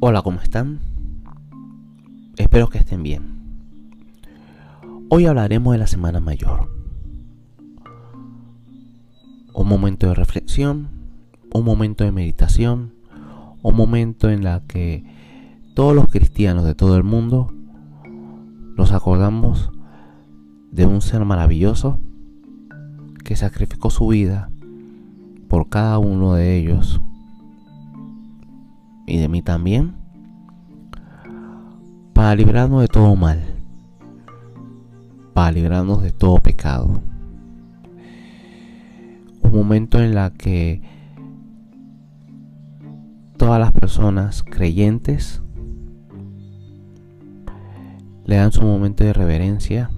Hola, ¿cómo están? Espero que estén bien. Hoy hablaremos de la Semana Mayor. Un momento de reflexión, un momento de meditación, un momento en la que todos los cristianos de todo el mundo nos acordamos de un ser maravilloso que sacrificó su vida por cada uno de ellos y de mí también para librarnos de todo mal, para librarnos de todo pecado. Un momento en la que todas las personas creyentes le dan su momento de reverencia,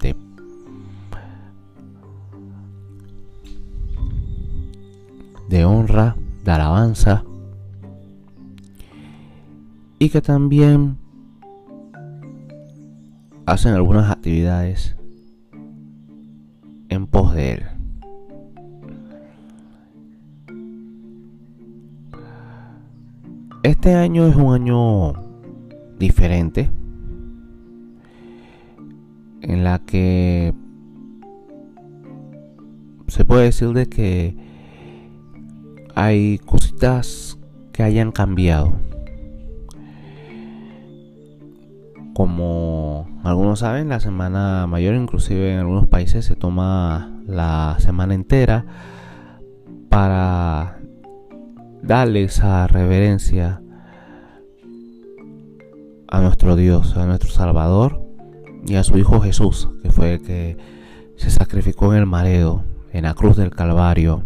de de honra, de alabanza y que también hacen algunas actividades en pos de él. Este año es un año diferente en la que se puede decir de que hay cositas que hayan cambiado. Como algunos saben, la semana mayor, inclusive en algunos países, se toma la semana entera para darle esa reverencia a nuestro Dios, a nuestro Salvador y a su Hijo Jesús, que fue el que se sacrificó en el mareo, en la cruz del Calvario,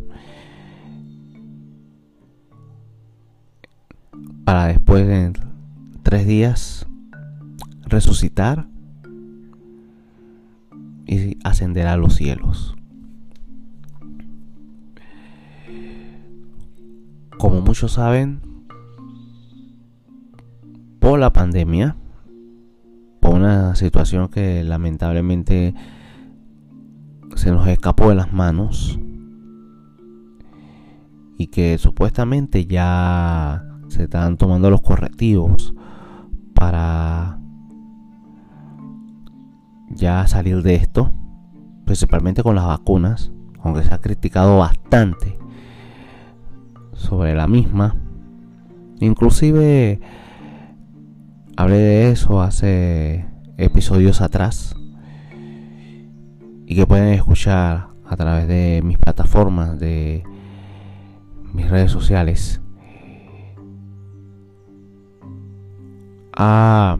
para después de tres días resucitar y ascender a los cielos. Como muchos saben, por la pandemia, por una situación que lamentablemente se nos escapó de las manos y que supuestamente ya se están tomando los correctivos para ya salir de esto, principalmente con las vacunas, aunque se ha criticado bastante sobre la misma. Inclusive hablé de eso hace episodios atrás y que pueden escuchar a través de mis plataformas, de mis redes sociales. Ha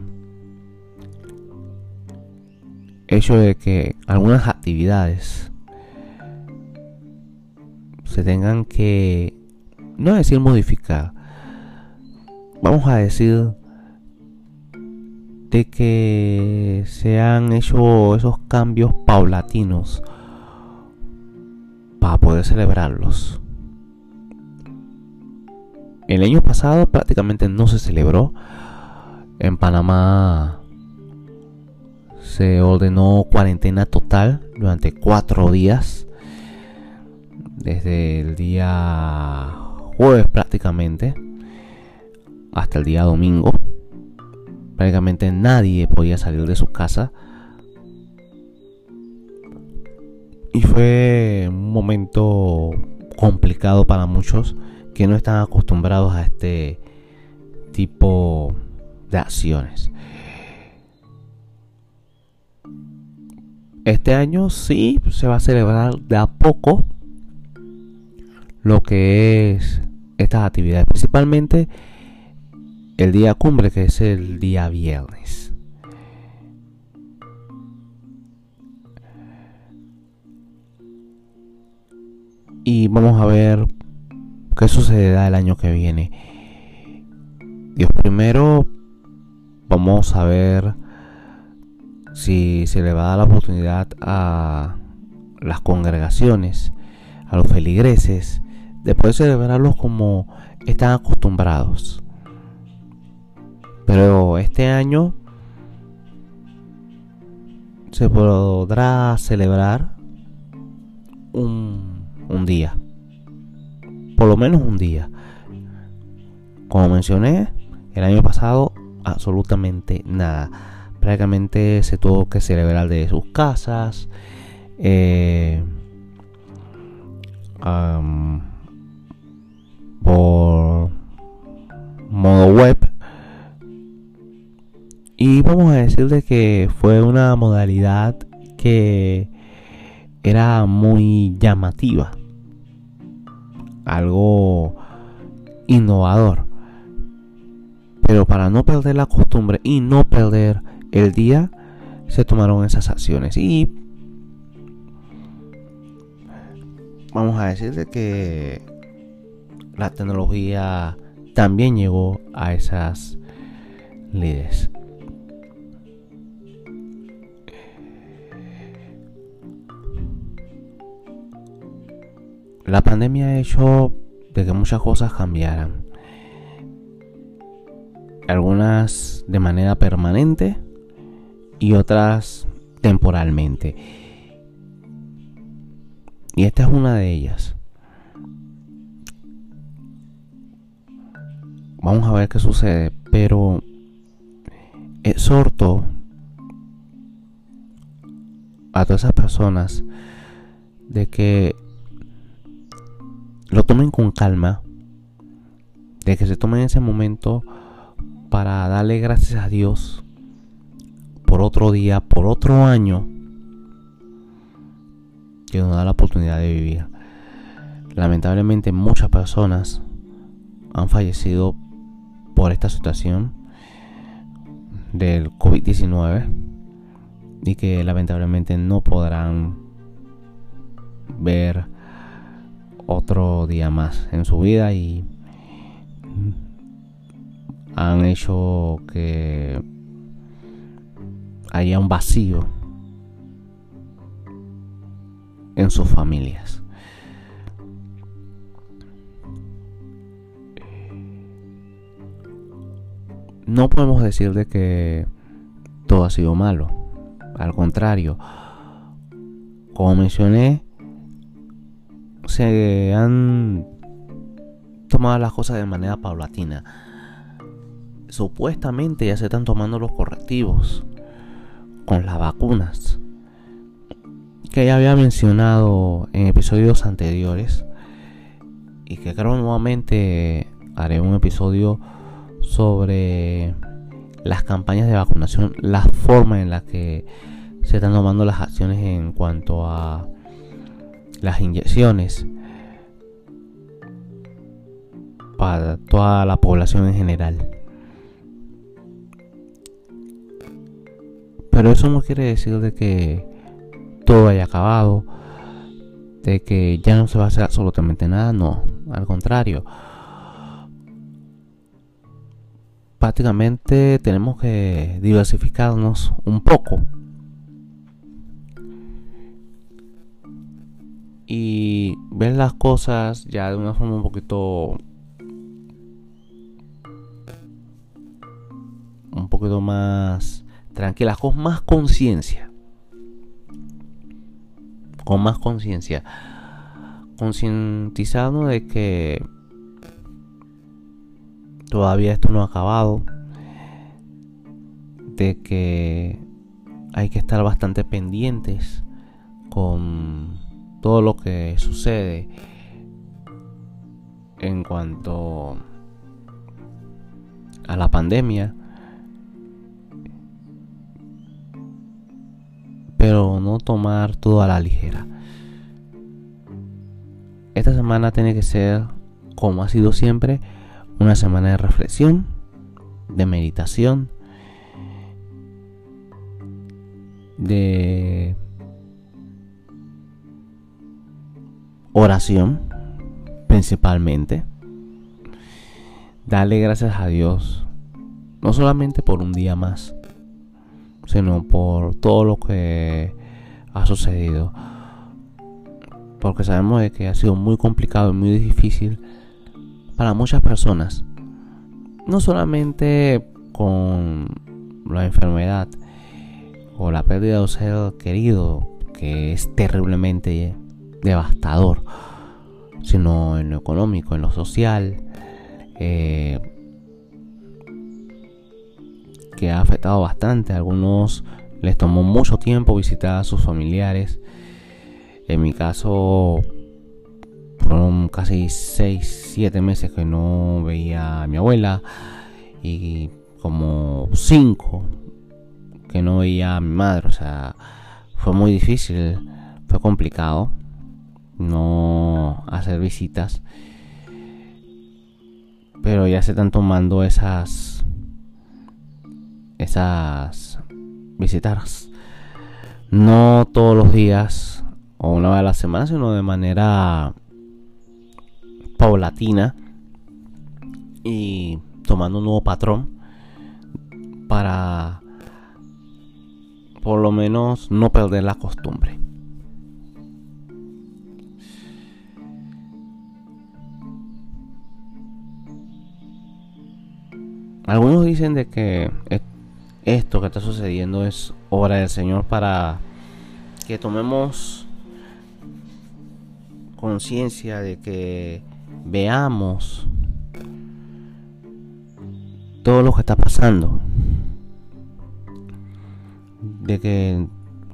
hecho de que algunas actividades se tengan que, no decir modificar, vamos a decir de que se han hecho esos cambios paulatinos para poder celebrarlos. El año pasado prácticamente no se celebró. En Panamá se ordenó cuarentena total durante cuatro días. Desde el día jueves prácticamente hasta el día domingo. Prácticamente nadie podía salir de su casa. Y fue un momento complicado para muchos que no están acostumbrados a este tipo de acciones. Este año sí se va a celebrar de a poco lo que es estas actividades, principalmente el día cumbre que es el día viernes. Y vamos a ver qué sucederá el año que viene. Dios primero, vamos a ver si se le va a dar la oportunidad a las congregaciones, a los feligreses, de poder celebrarlos como están acostumbrados. Pero este año se podrá celebrar un, un día. Por lo menos un día. Como mencioné, El año pasado, absolutamente nada. Prácticamente se tuvo que celebrar de sus casas. Eh, por modo web. Y vamos a decir de que fue una modalidad que era muy llamativa. Algo innovador. Pero para no perder la costumbre y no perder el día, se tomaron esas acciones. Y vamos a decir de que la tecnología también llegó a esas líderes. La pandemia ha hecho de que muchas cosas cambiaran. Algunas de manera permanente y otras temporalmente. Y esta es una de ellas. Vamos a ver qué sucede, pero exhorto a todas esas personas de que lo tomen con calma, de que se tomen ese momento para darle gracias a Dios por otro día, por otro año que nos da la oportunidad de vivir. Lamentablemente muchas personas han fallecido por esta situación del COVID-19 y que lamentablemente no podrán ver otro día más en su vida y han hecho que haya un vacío en sus familias. no podemos decir de que todo ha sido malo. Al contrario, como mencioné, se han tomado las cosas de manera paulatina. Supuestamente ya se están tomando los correctivos con las vacunas que ya había mencionado en episodios anteriores y que creo nuevamente haré un episodio sobre las campañas de vacunación, la forma en la que se están tomando las acciones en cuanto a las inyecciones para toda la población en general. Pero eso no quiere decir de que todo haya acabado, de que ya no se va a hacer absolutamente nada, no, al contrario prácticamente tenemos que diversificarnos un poco. Y ver las cosas ya de una forma un poquito un poquito más tranquilas, con más conciencia. Con más conciencia. Concientizarnos de que todavía esto no ha acabado, de que hay que estar bastante pendientes con todo lo que sucede en cuanto a la pandemia. Pero no tomar todo a la ligera. Esta semana tiene que ser, como ha sido siempre, una semana de reflexión, de meditación, de oración principalmente. Dale gracias a Dios, no solamente por un día más, sino por todo lo que ha sucedido. Porque sabemos de que ha sido muy complicado y muy difícil para muchas personas. No solamente con la enfermedad o la pérdida de un ser querido, que es terriblemente devastador, sino en lo económico, en lo social, eh, que ha afectado bastante. A algunos les tomó mucho tiempo visitar a sus familiares. En mi caso, fueron casi 6, 7 meses que no veía a mi abuela y como 5 que no veía a mi madre. O sea, fue muy difícil, fue complicado no hacer visitas. Pero ya se están tomando esas esas visitas no todos los días o una vez a la semana, sino de manera paulatina y tomando un nuevo patrón para por lo menos no perder la costumbre. Algunos dicen de que esto que está sucediendo es obra del Señor para que tomemos conciencia de que veamos todo lo que está pasando. De que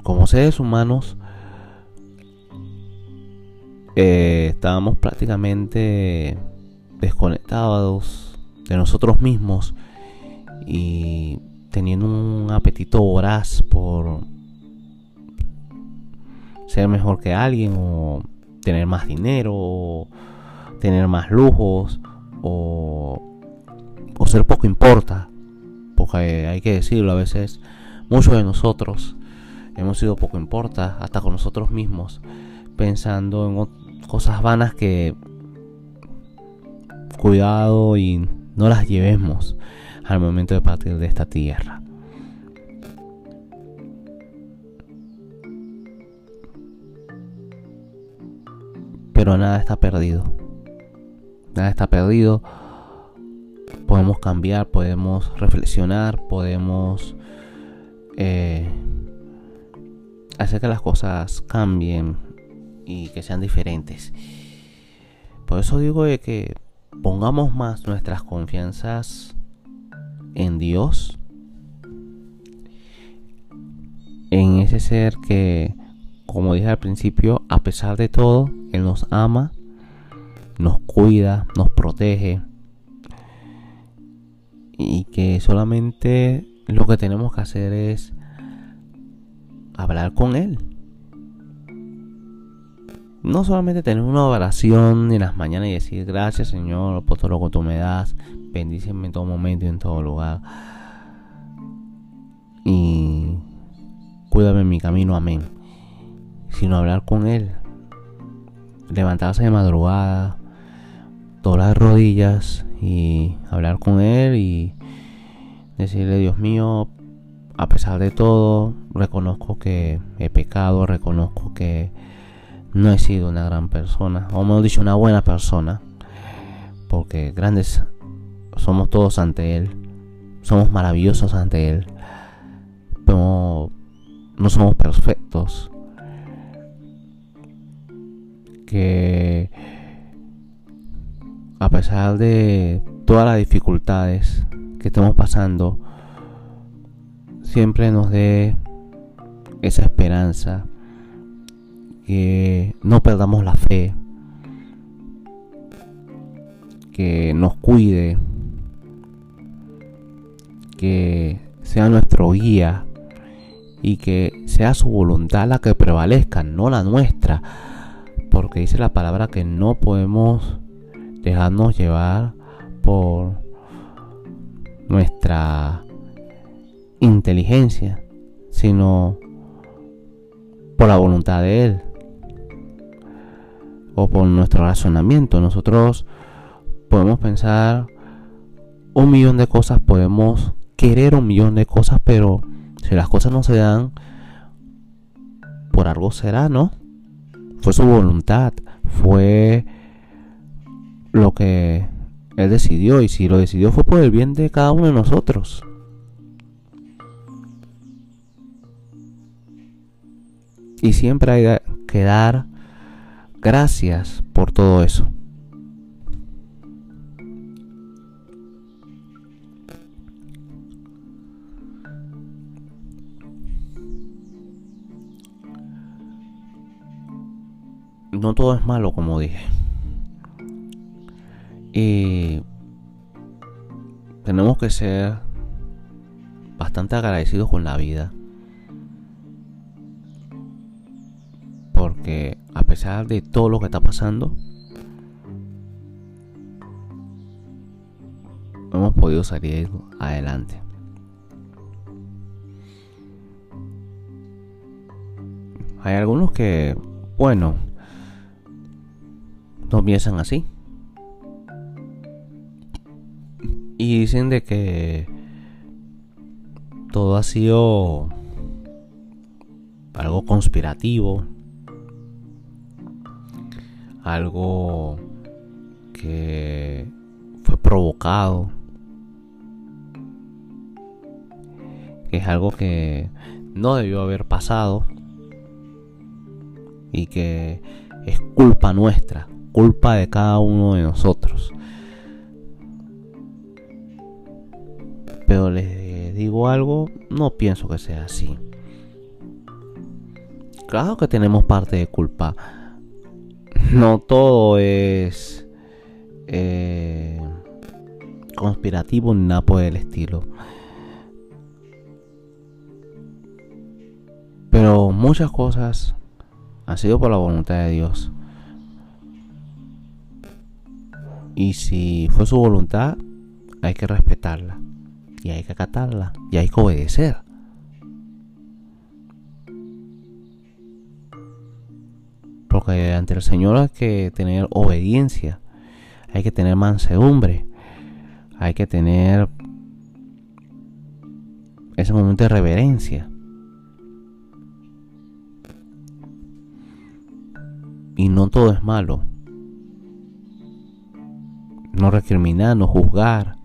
como seres humanos eh, estábamos prácticamente desconectados de nosotros mismos y teniendo un apetito voraz por ser mejor que alguien o tener más dinero o tener más lujos o, o ser poco importa porque hay que decirlo a veces muchos de nosotros hemos sido poco importa hasta con nosotros mismos pensando en cosas vanas que cuidado y no las llevemos al momento de partir de esta tierra. Pero nada está perdido. Nada está perdido. Podemos cambiar, podemos reflexionar, podemos eh, hacer que las cosas cambien y que sean diferentes. Por eso digo de que pongamos más nuestras confianzas en Dios, en ese ser que, como dije al principio, a pesar de todo, Él nos ama, nos cuida, nos protege y que solamente lo que tenemos que hacer es hablar con Él. No solamente tener una oración en las mañanas y decir gracias Señor por todo lo que tú me das, bendíceme en todo momento y en todo lugar. Y cuídame en mi camino, amén. Sino hablar con Él. Levantarse de madrugada, doblar rodillas y hablar con Él y decirle, Dios mío, a pesar de todo, reconozco que he pecado, reconozco que no he sido una gran persona, o mejor dicho, una buena persona, porque grandes somos todos ante Él, somos maravillosos ante Él, pero no somos perfectos. Que a pesar de todas las dificultades que estamos pasando, siempre nos dé esa esperanza, que no perdamos la fe, que nos cuide, que sea nuestro guía y que sea su voluntad la que prevalezca, no la nuestra. Porque dice la palabra que no podemos dejarnos llevar por nuestra inteligencia, sino por la voluntad de Él o por nuestro razonamiento. Nosotros podemos pensar un millón de cosas, podemos querer un millón de cosas, pero si las cosas no se dan, por algo será, ¿no? Fue su voluntad, fue lo que él decidió y si lo decidió fue por el bien de cada uno de nosotros. Y siempre hay que dar gracias por todo eso. No todo es malo, como dije. Y tenemos que ser bastante agradecidos con la vida. Porque a pesar de todo lo que está pasando, hemos podido salir adelante. Hay algunos que, bueno, no piensan así. Y dicen de que todo ha sido algo conspirativo, algo que fue provocado, que es algo que no debió haber pasado. Y que es culpa nuestra, culpa de cada uno de nosotros. Pero les digo algo, no pienso que sea así. Claro que tenemos parte de culpa. No todo es eh, conspirativo ni nada por el estilo. Pero muchas cosas han sido por la voluntad de Dios. Y si fue su voluntad, hay que respetarla. Y hay que acatarla. Y hay que obedecer. Porque ante el Señor hay que tener obediencia. Hay que tener mansedumbre. Hay que tener ese momento de reverencia. Y no todo es malo. No recriminar, no juzgar,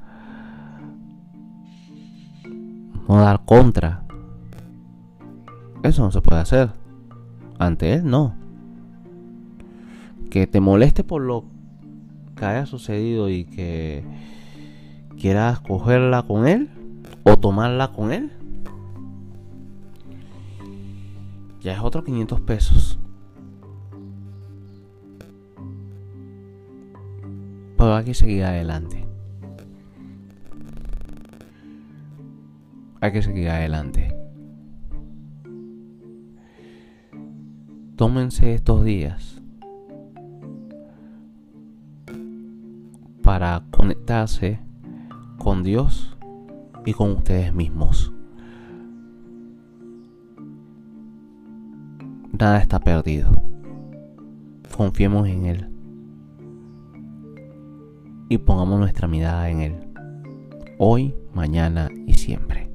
no dar contra. Eso no se puede hacer. Ante él no. Que te moleste por lo que haya sucedido y que quieras cogerla con él o tomarla con él. Ya es otro 500 pesos. Hay que seguir adelante. Hay que seguir adelante. Tómense estos días para conectarse con Dios y con ustedes mismos. Nada está perdido. Confiemos en Él y pongamos nuestra mirada en Él, hoy, mañana y siempre.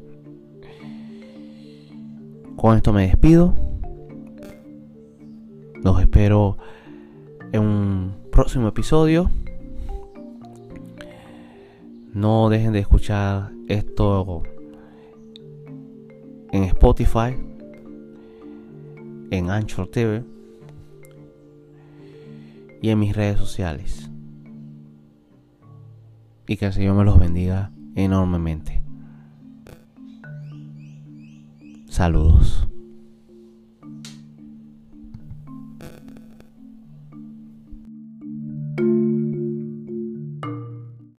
Con esto me despido. Los espero en un próximo episodio. No dejen de escuchar esto en Spotify, en Anchor TV y en mis redes sociales y que el Señor me los bendiga enormemente. Saludos.